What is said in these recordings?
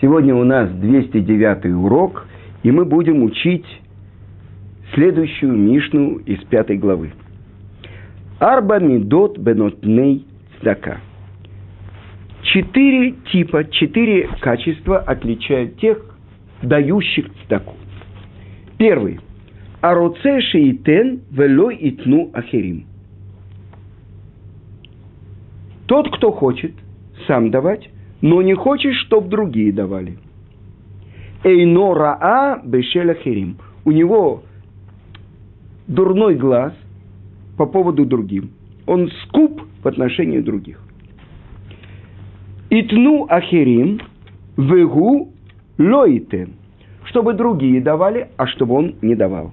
Сегодня у нас 209 урок, и мы будем учить следующую Мишну из пятой главы. Арба мидот бенотней цдака. Четыре типа, четыре качества отличают тех, дающих цдаку. Первый. Ароце шеитен велой итну ахерим. Тот, кто хочет сам давать, но не хочет, чтобы другие давали. Эйно раа бешеля херим. У него дурной глаз по поводу другим. Он скуп в отношении других. Итну ахерим вегу лоитен. Чтобы другие давали, а чтобы он не давал.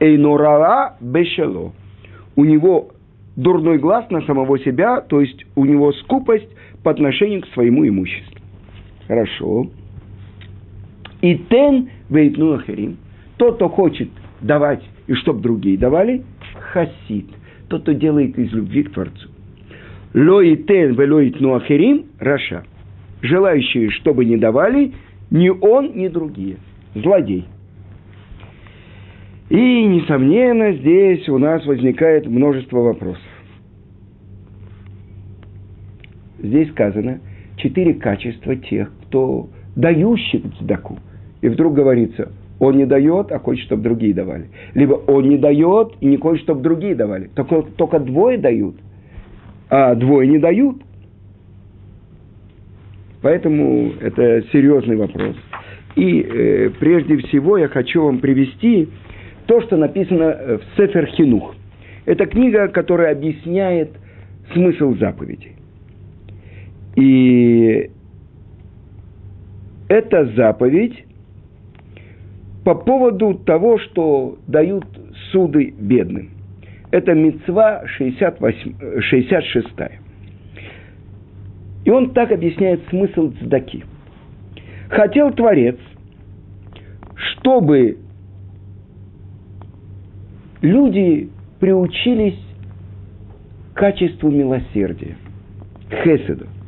Эйно раа бешело. У него дурной глаз на самого себя, то есть у него скупость по отношению к своему имуществу. Хорошо. И тен вейтну ахерим. Тот, кто хочет давать, и чтобы другие давали, хасид. Тот, кто делает из любви к Творцу. Ло и тен велоитну ахерим раша. Желающие, чтобы не давали, ни он, ни другие. Злодей. И, несомненно, здесь у нас возникает множество вопросов. Здесь сказано четыре качества тех, кто дающих цдаку. И вдруг говорится, он не дает, а хочет, чтобы другие давали. Либо он не дает и не хочет, чтобы другие давали. Только, только двое дают, а двое не дают. Поэтому это серьезный вопрос. И э, прежде всего я хочу вам привести то, что написано в Сефер Хинух. Это книга, которая объясняет смысл заповедей. И эта заповедь по поводу того, что дают суды бедным. Это мецва 68, 66. И он так объясняет смысл цдаки. Хотел Творец, чтобы люди приучились к качеству милосердия, хеседу –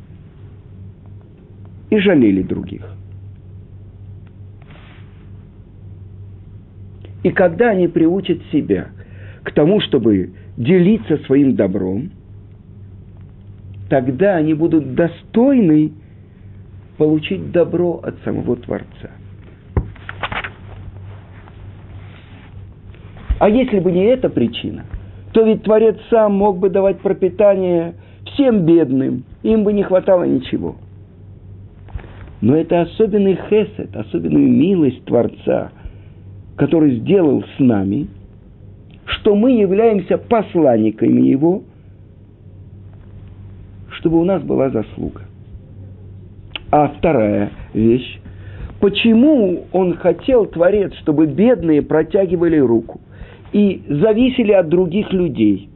и жалели других. И когда они приучат себя к тому, чтобы делиться своим добром, тогда они будут достойны получить добро от самого Творца. А если бы не эта причина, то ведь Творец сам мог бы давать пропитание всем бедным, им бы не хватало ничего – но это особенный хесед, особенную милость Творца, который сделал с нами, что мы являемся посланниками Его, чтобы у нас была заслуга. А вторая вещь. Почему он хотел, Творец, чтобы бедные протягивали руку и зависели от других людей?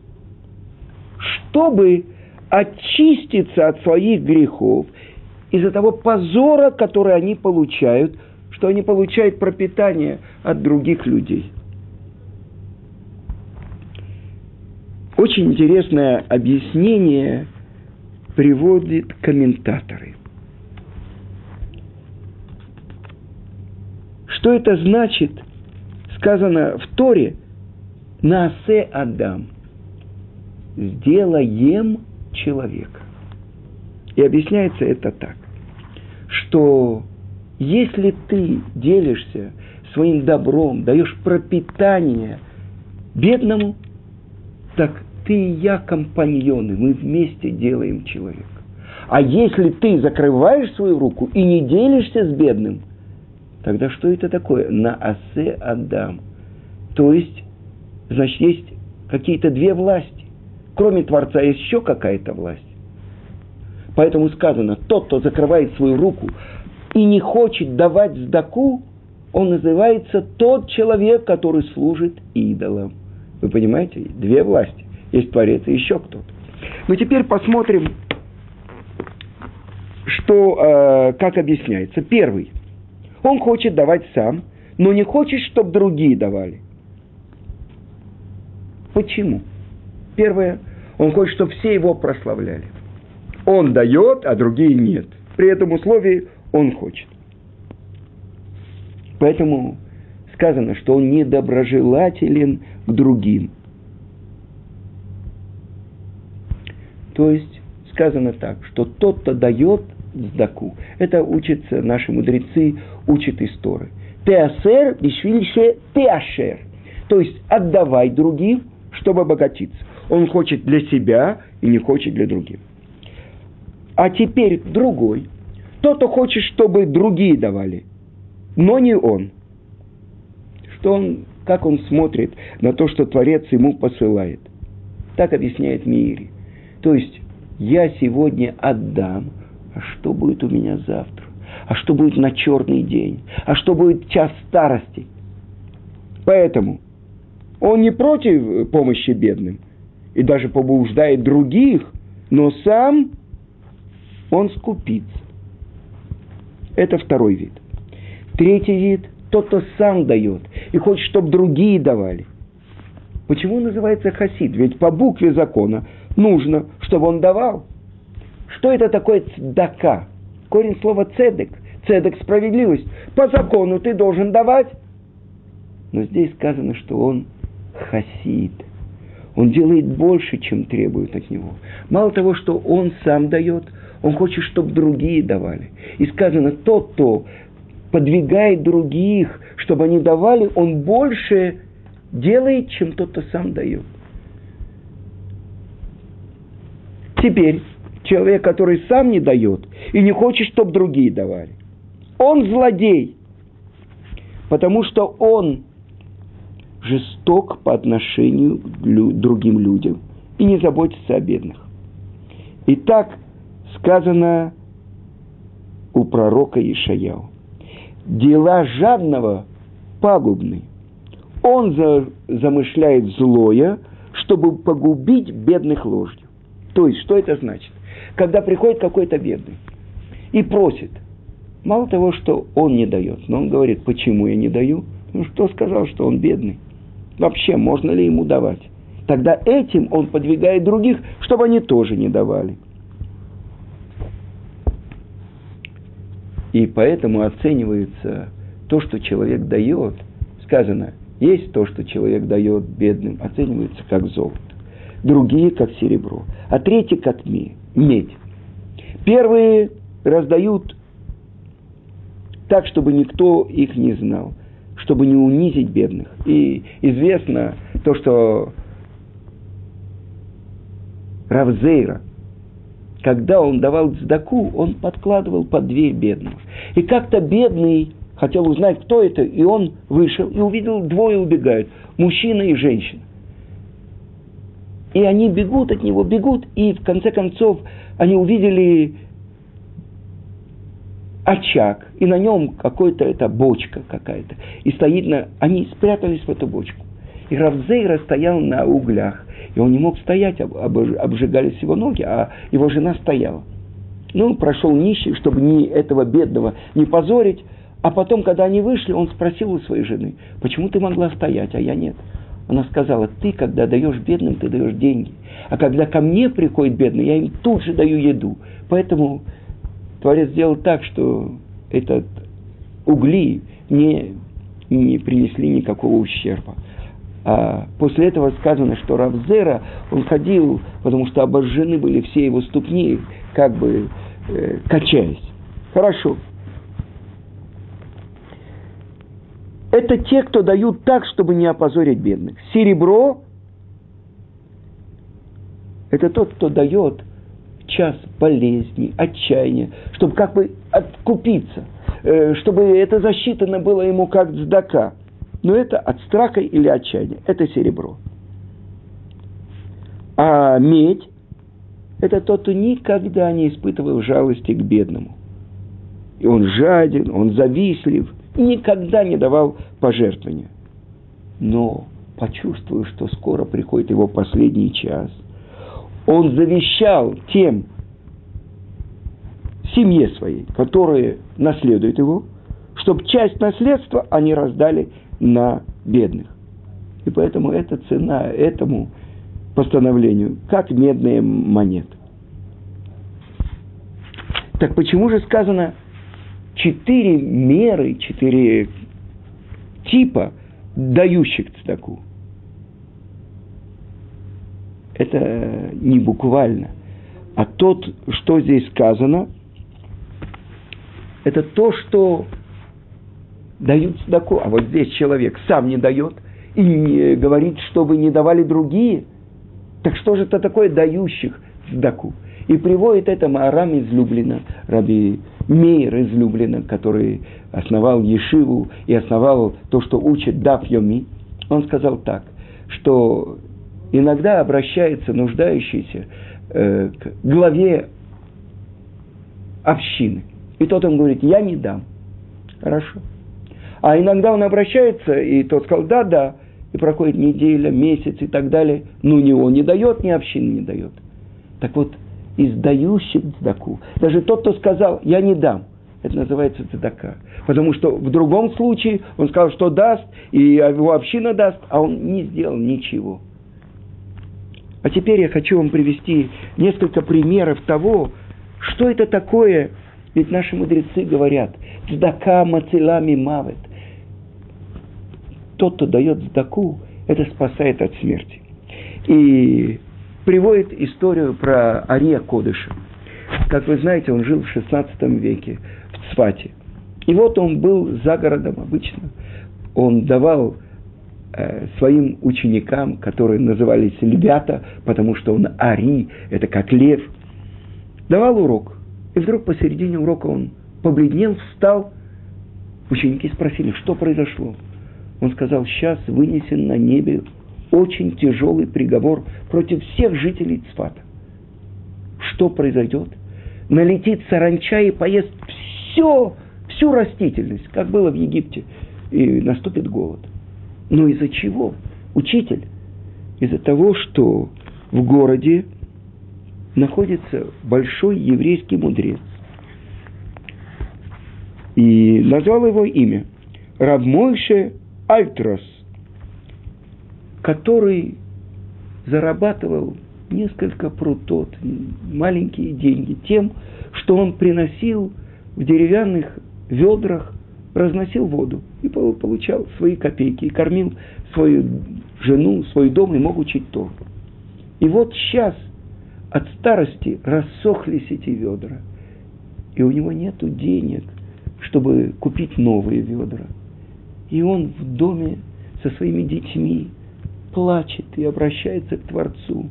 Чтобы очиститься от своих грехов из-за того позора, который они получают, что они получают пропитание от других людей. Очень интересное объяснение приводит комментаторы. Что это значит? Сказано в Торе «Насе Адам» – «Сделаем человека». И объясняется это так, что если ты делишься своим добром, даешь пропитание бедному, так ты и я компаньоны, мы вместе делаем человека. А если ты закрываешь свою руку и не делишься с бедным, тогда что это такое? На асе Адам. То есть, значит, есть какие-то две власти. Кроме Творца есть еще какая-то власть. Поэтому сказано, тот, кто закрывает свою руку и не хочет давать сдаку, он называется тот человек, который служит идолам. Вы понимаете? Две власти. Есть Творец и еще кто-то. Но теперь посмотрим, что, э, как объясняется. Первый. Он хочет давать сам, но не хочет, чтобы другие давали. Почему? Первое. Он хочет, чтобы все его прославляли. Он дает, а другие нет. При этом условии он хочет. Поэтому сказано, что он недоброжелателен к другим. То есть сказано так, что тот, кто дает сдаку, это учатся наши мудрецы, учат истории. Теасер бишвильше теашер. То есть отдавай другим, чтобы обогатиться. Он хочет для себя и не хочет для других. А теперь другой. Тот, кто хочет, чтобы другие давали, но не он. Что он, как он смотрит на то, что Творец ему посылает. Так объясняет Мири. То есть, я сегодня отдам, а что будет у меня завтра? А что будет на черный день? А что будет час старости? Поэтому он не против помощи бедным и даже побуждает других, но сам он скупится. Это второй вид. Третий вид – тот, кто сам дает и хочет, чтобы другие давали. Почему называется хасид? Ведь по букве закона нужно, чтобы он давал. Что это такое цдака? Корень слова цедек. Цедек – справедливость. По закону ты должен давать. Но здесь сказано, что он хасид. Он делает больше, чем требует от него. Мало того, что он сам дает, он хочет, чтобы другие давали. И сказано, тот, кто подвигает других, чтобы они давали, он больше делает, чем тот, кто сам дает. Теперь человек, который сам не дает и не хочет, чтобы другие давали, он злодей, потому что он жесток по отношению к другим людям и не заботится о бедных. Итак, сказано у пророка Ишаяу. Дела жадного пагубны. Он за, замышляет злое, чтобы погубить бедных ложью. То есть, что это значит? Когда приходит какой-то бедный и просит, мало того, что он не дает, но он говорит, почему я не даю? Ну, что сказал, что он бедный? Вообще, можно ли ему давать? Тогда этим он подвигает других, чтобы они тоже не давали. И поэтому оценивается то, что человек дает. Сказано, есть то, что человек дает бедным, оценивается как золото. Другие как серебро. А третьи как медь. Первые раздают так, чтобы никто их не знал чтобы не унизить бедных. И известно то, что Равзейра, когда он давал цдаку, он подкладывал под дверь бедного. И как-то бедный хотел узнать, кто это, и он вышел и увидел, двое убегают, мужчина и женщина. И они бегут от него, бегут, и в конце концов они увидели очаг, и на нем какой-то это бочка какая-то. И стоит на... Они спрятались в эту бочку. И Равзейра стоял на углях. И он не мог стоять, об, обжигались его ноги, а его жена стояла. Ну, прошел нищий, чтобы ни этого бедного не позорить. А потом, когда они вышли, он спросил у своей жены, почему ты могла стоять, а я нет. Она сказала, ты, когда даешь бедным, ты даешь деньги. А когда ко мне приходит бедный, я им тут же даю еду. Поэтому Творец сделал так, что этот угли не, не принесли никакого ущерба. А после этого сказано, что Равзера, он ходил, потому что обожжены были все его ступни, как бы э, качаясь. Хорошо. Это те, кто дают так, чтобы не опозорить бедных. Серебро – это тот, кто дает час болезни, отчаяния, чтобы как бы откупиться, э, чтобы это засчитано было ему как дздака. Но это от страха или отчаяния. Это серебро. А медь – это тот, кто никогда не испытывал жалости к бедному. И он жаден, он завистлив, никогда не давал пожертвования. Но почувствуя, что скоро приходит его последний час – он завещал тем семье своей, которые наследуют его, чтобы часть наследства они раздали на бедных. И поэтому это цена этому постановлению, как медная монета. Так почему же сказано четыре меры, четыре типа дающих цдаку. Это не буквально. А тот, что здесь сказано, это то, что дают цдаку. А вот здесь человек сам не дает и говорит, чтобы не давали другие. Так что же это такое дающих цдаку? И приводит это Маарам из Люблина, Раби Мейер из Люблина, который основал Ешиву и основал то, что учит Дав Йоми. Он сказал так, что иногда обращается нуждающийся э, к главе общины. И тот ему говорит, я не дам. Хорошо. А иногда он обращается, и тот сказал, да, да, и проходит неделя, месяц и так далее. Ну, ни он не дает, ни община не дает. Так вот, из дающих цдаку. Даже тот, кто сказал, я не дам, это называется цдака. Потому что в другом случае он сказал, что даст, и его община даст, а он не сделал ничего. А теперь я хочу вам привести несколько примеров того, что это такое. Ведь наши мудрецы говорят, цдака мацелами мавет. Тот, кто дает цдаку, это спасает от смерти. И приводит историю про Ария Кодыша. Как вы знаете, он жил в 16 веке в Цвате. И вот он был за городом обычно. Он давал э, своим ученикам, которые назывались львята, потому что он Ари, это как лев, давал урок. И вдруг посередине урока он побледнел, встал. Ученики спросили, что произошло. Он сказал, сейчас вынесен на небе очень тяжелый приговор против всех жителей Цфата. Что произойдет? Налетит саранча и поест все, всю растительность, как было в Египте, и наступит голод. Но из-за чего? Учитель. Из-за того, что в городе находится большой еврейский мудрец. И назвал его имя. Равмойше Альтрос – который зарабатывал несколько прутот, маленькие деньги, тем, что он приносил в деревянных ведрах, разносил воду и получал свои копейки, и кормил свою жену, свой дом и мог учить то. И вот сейчас от старости рассохлись эти ведра, и у него нет денег, чтобы купить новые ведра. И он в доме со своими детьми плачет и обращается к Творцу.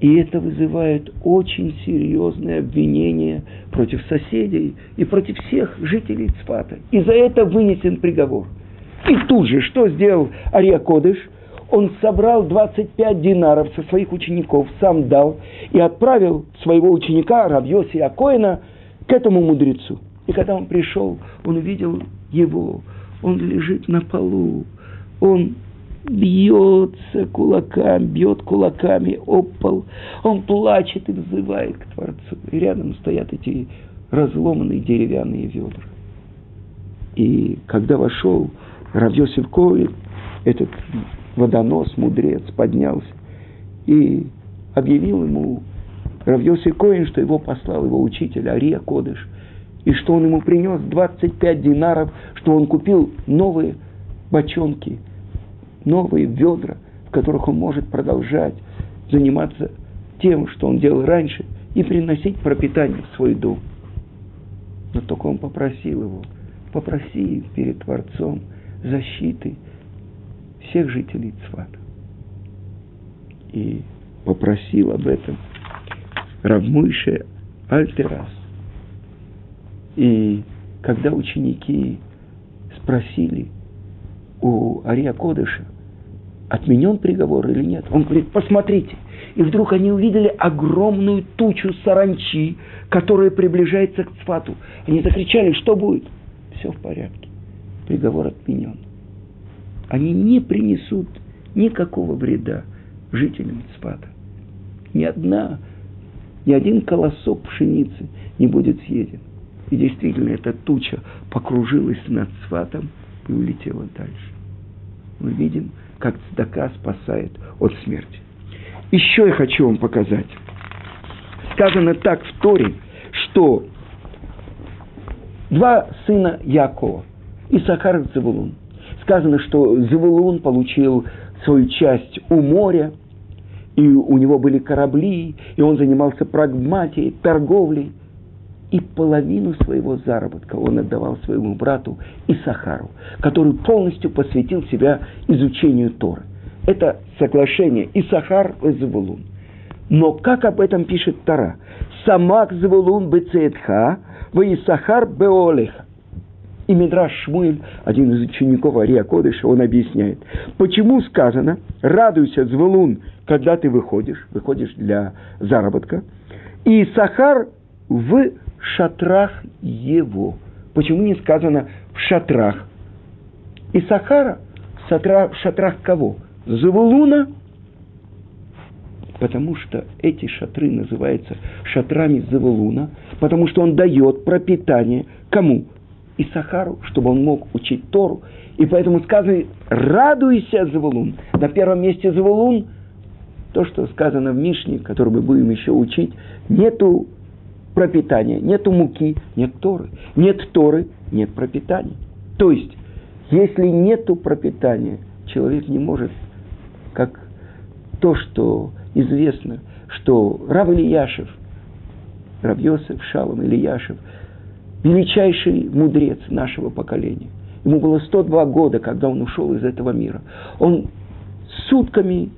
И это вызывает очень серьезное обвинение против соседей и против всех жителей Цфата. И за это вынесен приговор. И тут же, что сделал Ария Кодыш? Он собрал 25 динаров со своих учеников, сам дал и отправил своего ученика Равьоси Акоина к этому мудрецу. И когда он пришел, он увидел его, он лежит на полу, он бьется кулаками, бьет кулаками об пол. Он плачет и взывает к Творцу. И рядом стоят эти разломанные деревянные ведра. И когда вошел Равьосиф Ковид, этот водонос, мудрец, поднялся и объявил ему Равьосиф Коин, что его послал его учитель Ария Кодыш, и что он ему принес 25 динаров, что он купил новые бочонки – новые ведра, в которых он может продолжать заниматься тем, что он делал раньше, и приносить пропитание в свой дом. Но только он попросил его, попроси перед Творцом защиты всех жителей Цвата. И попросил об этом Равмыше Альтерас. И когда ученики спросили у Ария Кодыша, отменен приговор или нет. Он говорит, посмотрите. И вдруг они увидели огромную тучу саранчи, которая приближается к Цфату. Они закричали, что будет? Все в порядке. Приговор отменен. Они не принесут никакого вреда жителям Цфата. Ни одна, ни один колосок пшеницы не будет съеден. И действительно, эта туча покружилась над Цфатом и улетела дальше. Мы видим, как цдака спасает от смерти. Еще я хочу вам показать. Сказано так в Торе, что два сына Якова, Исахар и Завулун, Сказано, что Завулун получил свою часть у моря, и у него были корабли, и он занимался прагматией, торговлей. И половину своего заработка он отдавал своему брату Исахару, который полностью посвятил себя изучению Торы. Это соглашение Исахар и Завулун. Но как об этом пишет Тара? Самак Завулун бецетха, Исахар беолеха. И Мидраш Шмуэль, один из учеников Ария Кодыша, он объясняет, почему сказано «радуйся, Звулун, когда ты выходишь, выходишь для заработка, и Сахар в шатрах его». Почему не сказано «в шатрах»? И Сахара в шатрах кого? Завулуна? Потому что эти шатры называются шатрами Завулуна, потому что он дает пропитание кому? и Сахару, чтобы он мог учить Тору. И поэтому сказано, радуйся, Завулун. На первом месте Завулун, то, что сказано в Мишне, который мы будем еще учить, нету пропитания, нету муки, нет Торы. Нет Торы, нет пропитания. То есть, если нету пропитания, человек не может, как то, что известно, что Рав Ильяшев, Рав Йосеф, Шалом Ильяшев – величайший мудрец нашего поколения. Ему было 102 года, когда он ушел из этого мира. Он сутками,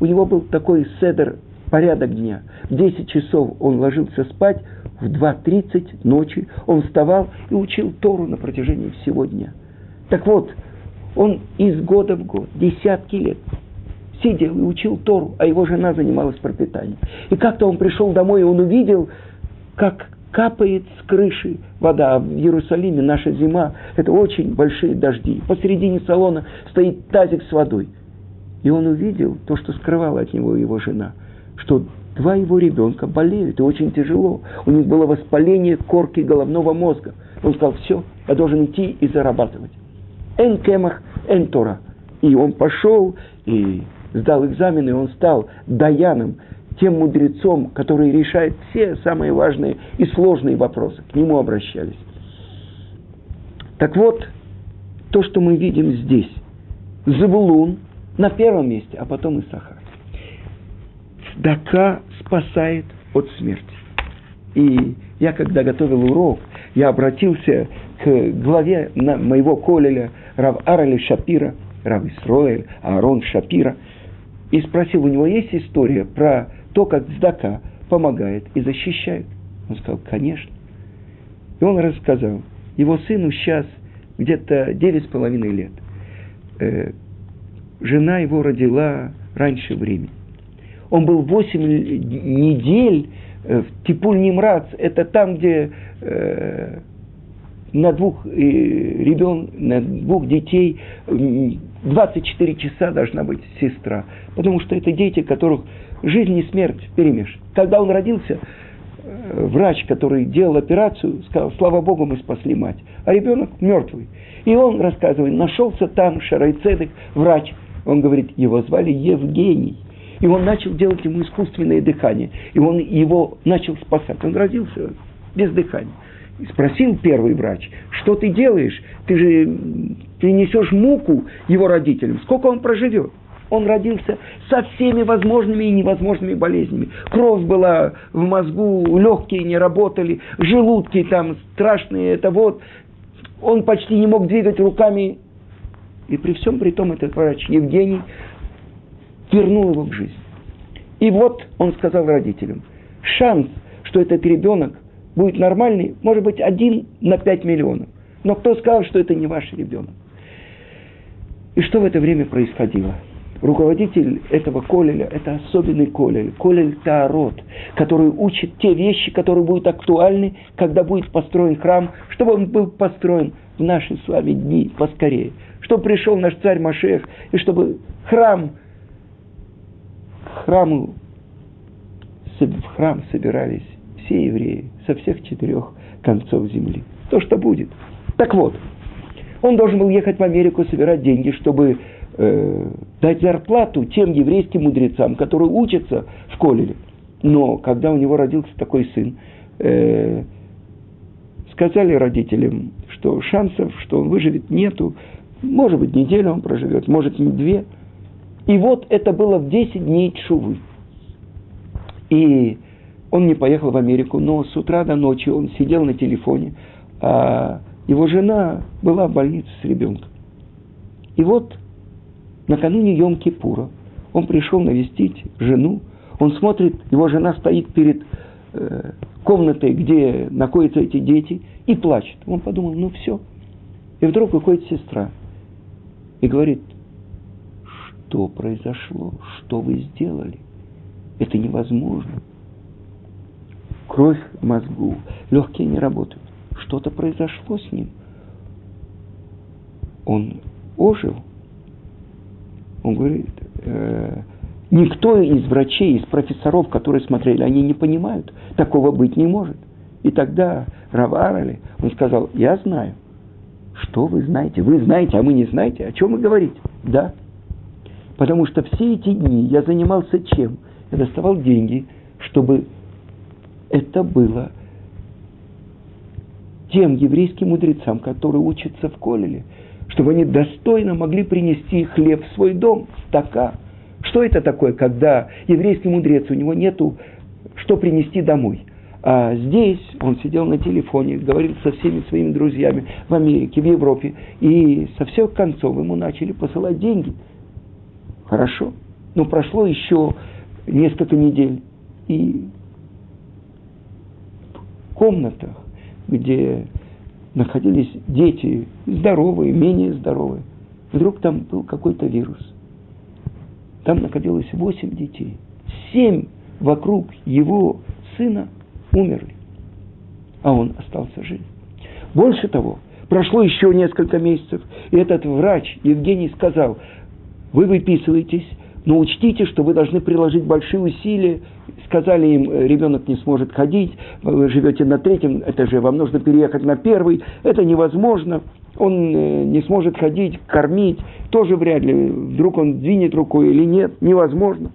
у него был такой седер, порядок дня. В 10 часов он ложился спать, в 2.30 ночи он вставал и учил Тору на протяжении всего дня. Так вот, он из года в год, десятки лет, сидел и учил Тору, а его жена занималась пропитанием. И как-то он пришел домой, и он увидел, как капает с крыши вода. В Иерусалиме наша зима – это очень большие дожди. Посередине салона стоит тазик с водой. И он увидел то, что скрывала от него его жена, что два его ребенка болеют, и очень тяжело. У них было воспаление корки головного мозга. Он сказал, все, я должен идти и зарабатывать. Эн кемах, эн тора. И он пошел и сдал экзамен, и он стал даяном, тем мудрецом, который решает все самые важные и сложные вопросы. К нему обращались. Так вот, то, что мы видим здесь. Завулун на первом месте, а потом и Сахар. Дака спасает от смерти. И я, когда готовил урок, я обратился к главе моего колеля Рав Арали Шапира, Рав Исроэль, Аарон Шапира, и спросил, у него есть история про то, как Здака помогает и защищает. Он сказал, конечно. И он рассказал, его сыну сейчас где-то девять с половиной лет. Э, жена его родила раньше времени. Он был восемь недель э, в Типуль-Нимрац, это там, где э, на двух, э, ребен, на двух детей 24 часа должна быть сестра. Потому что это дети, которых жизнь и смерть перемешаны. Когда он родился, э, врач, который делал операцию, сказал, слава Богу, мы спасли мать. А ребенок мертвый. И он рассказывает, нашелся там Шарайцедек, врач. Он говорит, его звали Евгений. И он начал делать ему искусственное дыхание. И он его начал спасать. Он родился без дыхания. И спросил первый врач, что ты делаешь? Ты же принесешь муку его родителям. Сколько он проживет? он родился со всеми возможными и невозможными болезнями. Кровь была в мозгу, легкие не работали, желудки там страшные, это вот. Он почти не мог двигать руками. И при всем при том этот врач Евгений вернул его к жизни. И вот он сказал родителям, шанс, что этот ребенок будет нормальный, может быть один на пять миллионов. Но кто сказал, что это не ваш ребенок? И что в это время происходило? руководитель этого колеля – это особенный колель, колель Таарот, который учит те вещи, которые будут актуальны, когда будет построен храм, чтобы он был построен в наши с вами дни поскорее, чтобы пришел наш царь Машех, и чтобы храм, храму, в храм собирались все евреи со всех четырех концов земли. То, что будет. Так вот, он должен был ехать в Америку, собирать деньги, чтобы э, дать зарплату тем еврейским мудрецам, которые учатся в Колеле. Но когда у него родился такой сын, э, сказали родителям, что шансов, что он выживет, нету. Может быть, неделю он проживет, может, не две. И вот это было в 10 дней Чувы. И он не поехал в Америку, но с утра до ночи он сидел на телефоне, а его жена была в больнице с ребенком. И вот накануне Йом-Кипура он пришел навестить жену, он смотрит, его жена стоит перед э, комнатой, где находятся эти дети, и плачет. Он подумал, ну все. И вдруг выходит сестра и говорит, что произошло, что вы сделали. Это невозможно. Кровь в мозгу, легкие не работают. Что-то произошло с ним. Он ожил. Он говорит, э, никто из врачей, из профессоров, которые смотрели, они не понимают, такого быть не может. И тогда Раварали, он сказал, я знаю. Что вы знаете? Вы знаете, а мы не знаете. О чем вы говорите? Да. Потому что все эти дни я занимался чем? Я доставал деньги, чтобы это было тем еврейским мудрецам, которые учатся в Колеле, чтобы они достойно могли принести хлеб в свой дом, стака. Что это такое, когда еврейский мудрец, у него нету что принести домой? А здесь он сидел на телефоне, говорил со всеми своими друзьями в Америке, в Европе, и со всех концов ему начали посылать деньги. Хорошо. Но прошло еще несколько недель, и в комнатах, где находились дети, здоровые, менее здоровые, вдруг там был какой-то вирус. Там находилось восемь детей. Семь вокруг его сына умерли, а он остался жив. Больше того, прошло еще несколько месяцев, и этот врач Евгений сказал, вы выписываетесь, но учтите, что вы должны приложить большие усилия. Сказали им, ребенок не сможет ходить, вы живете на третьем этаже, вам нужно переехать на первый, это невозможно. Он э, не сможет ходить, кормить, тоже вряд ли. Вдруг он двинет рукой или нет, невозможно.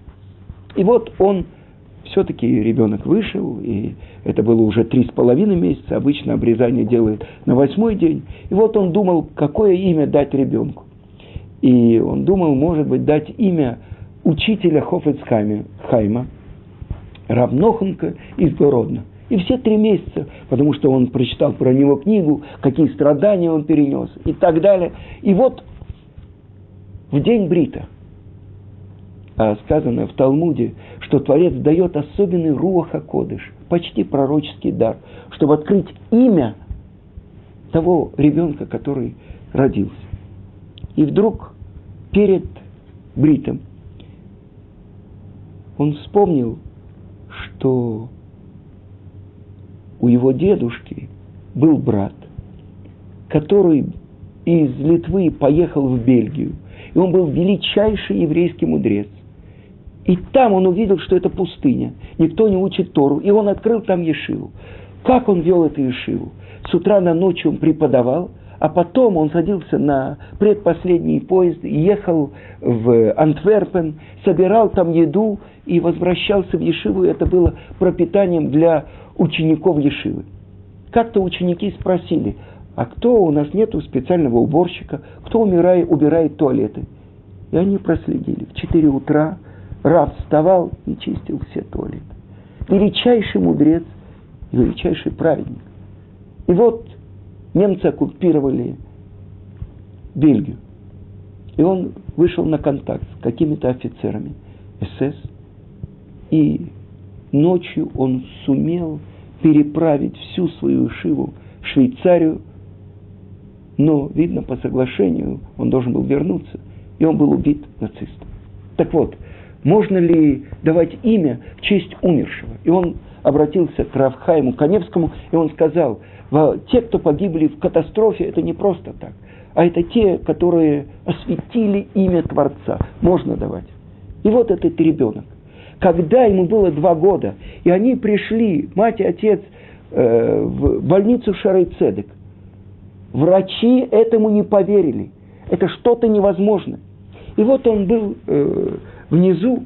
И вот он все-таки ребенок вышел, и это было уже три с половиной месяца, обычно обрезание делают на восьмой день. И вот он думал, какое имя дать ребенку. И он думал, может быть, дать имя учителя Хофецхайма, Хайма, Равноханка из Городна. И все три месяца, потому что он прочитал про него книгу, какие страдания он перенес и так далее. И вот в день Брита – а сказано в Талмуде, что Творец дает особенный руаха кодыш, почти пророческий дар, чтобы открыть имя того ребенка, который родился. И вдруг перед Бритом он вспомнил, что у его дедушки был брат, который из Литвы поехал в Бельгию. И он был величайший еврейский мудрец. И там он увидел, что это пустыня. Никто не учит Тору. И он открыл там Ешиву. Как он вел эту Ешиву? С утра на ночь он преподавал, а потом он садился на предпоследний поезд, ехал в Антверпен, собирал там еду и возвращался в Ешиву. Это было пропитанием для учеников Ешивы. Как-то ученики спросили, а кто у нас нету специального уборщика, кто умирает, убирает туалеты? И они проследили. В 4 утра Рав вставал и чистил все туалеты. Величайший мудрец и величайший праведник. И вот немцы оккупировали Бельгию. И он вышел на контакт с какими-то офицерами СС. И ночью он сумел переправить всю свою Шиву в Швейцарию. Но, видно, по соглашению он должен был вернуться. И он был убит нацистом. Так вот, можно ли давать имя в честь умершего? И он обратился к Равхайму Коневскому, и он сказал, те, кто погибли в катастрофе, это не просто так, а это те, которые осветили имя Творца. Можно давать. И вот этот ребенок. Когда ему было два года, и они пришли, мать и отец, э, в больницу Шарайцедек, врачи этому не поверили. Это что-то невозможное. И вот он был э, внизу,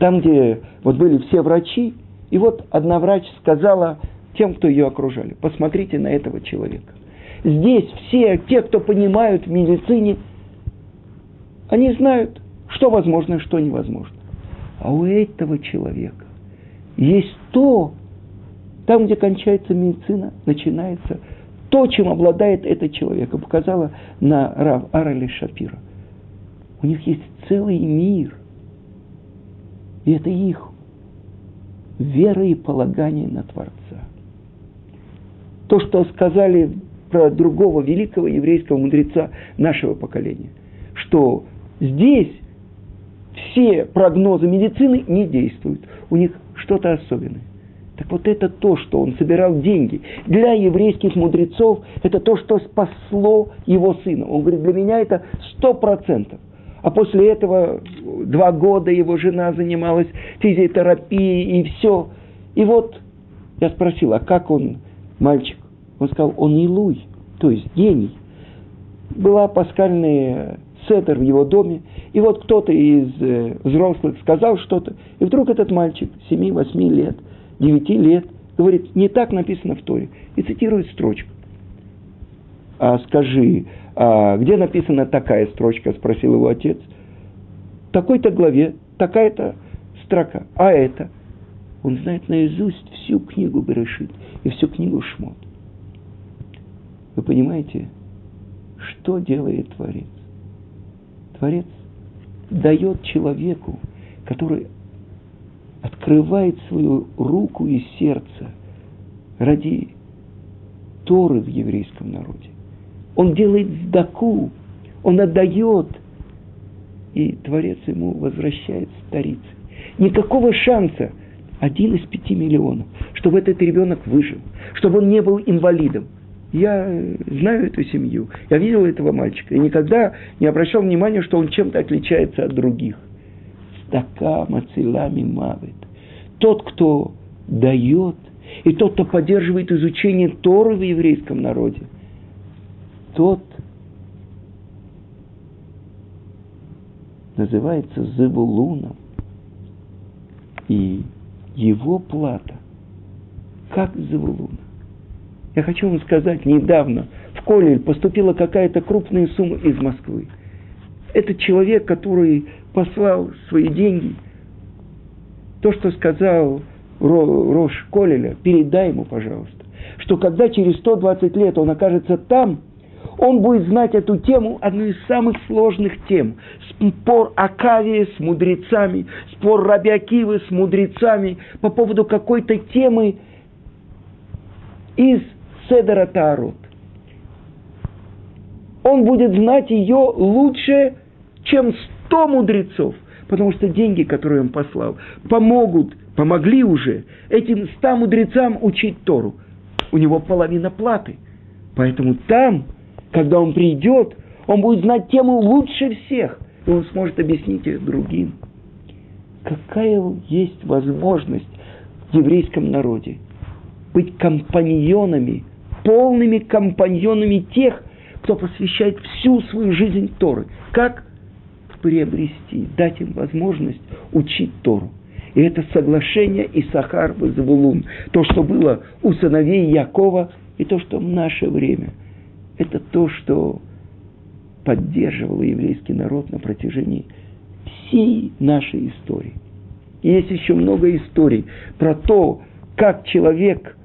там, где вот были все врачи, и вот одна врач сказала тем, кто ее окружали, посмотрите на этого человека. здесь все те, кто понимают в медицине, они знают, что возможно, что невозможно. А у этого человека есть то, там, где кончается медицина, начинается то, чем обладает этот человек. И показала на Рав Арали Шапира. У них есть целый мир. И это их вера и полагание на Творца. То, что сказали про другого великого еврейского мудреца нашего поколения, что здесь все прогнозы медицины не действуют. У них что-то особенное. Так вот это то, что он собирал деньги для еврейских мудрецов, это то, что спасло его сына. Он говорит, для меня это сто процентов. А после этого два года его жена занималась физиотерапией и все. И вот я спросил, а как он, мальчик? Он сказал, он Илуй, то есть гений. Была паскальная седер в его доме, и вот кто-то из э, взрослых сказал что-то, и вдруг этот мальчик 7-8 лет, 9 лет, говорит, не так написано в Торе, и цитирует строчку. А скажи, а где написана такая строчка, спросил его отец. Такой-то главе, такая-то строка. А это? Он знает наизусть всю книгу Берешит и всю книгу Шмот. Вы понимаете, что делает Творец? Творец дает человеку, который открывает свою руку и сердце ради Торы в еврейском народе. Он делает сдаку, он отдает, и Творец ему возвращает старицей. Никакого шанса, один из пяти миллионов, чтобы этот ребенок выжил, чтобы он не был инвалидом. Я знаю эту семью, я видел этого мальчика, и никогда не обращал внимания, что он чем-то отличается от других. Стака мацилами мавит. Тот, кто дает, и тот, кто поддерживает изучение Торы в еврейском народе, тот называется Зевулуном. И его плата, как Зевулуна. Я хочу вам сказать, недавно в Колель поступила какая-то крупная сумма из Москвы. Это человек, который послал свои деньги. То, что сказал Рош Колеля, передай ему, пожалуйста, что когда через 120 лет он окажется там, он будет знать эту тему, одну из самых сложных тем. Спор Акавии с мудрецами, спор Рабиакивы с мудрецами по поводу какой-то темы из Седера Таарот. Он будет знать ее лучше, чем сто мудрецов, потому что деньги, которые он послал, помогут, помогли уже этим ста мудрецам учить Тору. У него половина платы. Поэтому там, когда он придет, он будет знать тему лучше всех, и он сможет объяснить ее другим. Какая есть возможность в еврейском народе быть компаньонами – полными компаньонами тех, кто посвящает всю свою жизнь Торы. Как приобрести, дать им возможность учить Тору. И это соглашение Исахар в Завулун, то, что было у сыновей Якова, и то, что в наше время. Это то, что поддерживало еврейский народ на протяжении всей нашей истории. И есть еще много историй про то, как человек,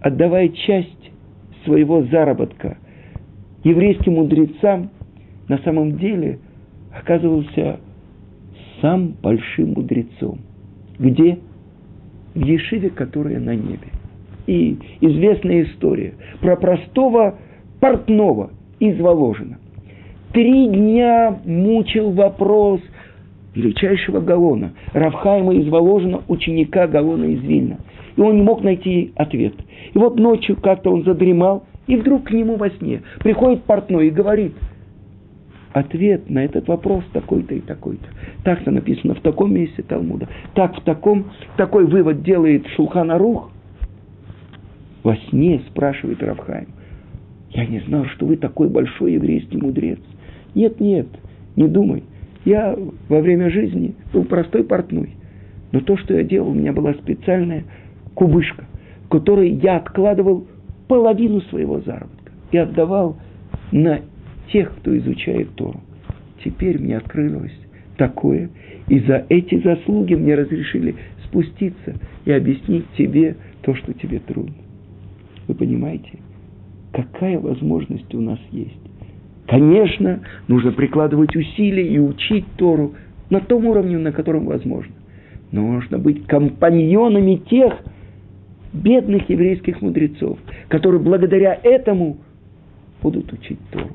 отдавая часть своего заработка еврейским мудрецам, на самом деле оказывался сам большим мудрецом. Где? В Ешиве, которая на небе. И известная история про простого портного из Воложина. Три дня мучил вопрос величайшего Галона, Равхайма из Воложина, ученика Галона из Вильна. И он не мог найти ответ – и вот ночью как-то он задремал, и вдруг к нему во сне приходит портной и говорит, ответ на этот вопрос такой-то и такой-то. Так-то написано в таком месте Талмуда. Так в таком, такой вывод делает Шулханарух. Во сне спрашивает Равхайм. Я не знал, что вы такой большой еврейский мудрец. Нет, нет, не думай. Я во время жизни был простой портной. Но то, что я делал, у меня была специальная кубышка который я откладывал половину своего заработка. и отдавал на тех, кто изучает Тору. Теперь мне открылось такое, и за эти заслуги мне разрешили спуститься и объяснить тебе то, что тебе трудно. Вы понимаете, какая возможность у нас есть? Конечно, нужно прикладывать усилия и учить Тору на том уровне, на котором возможно. Но нужно быть компаньонами тех бедных еврейских мудрецов, которые благодаря этому будут учить Тору.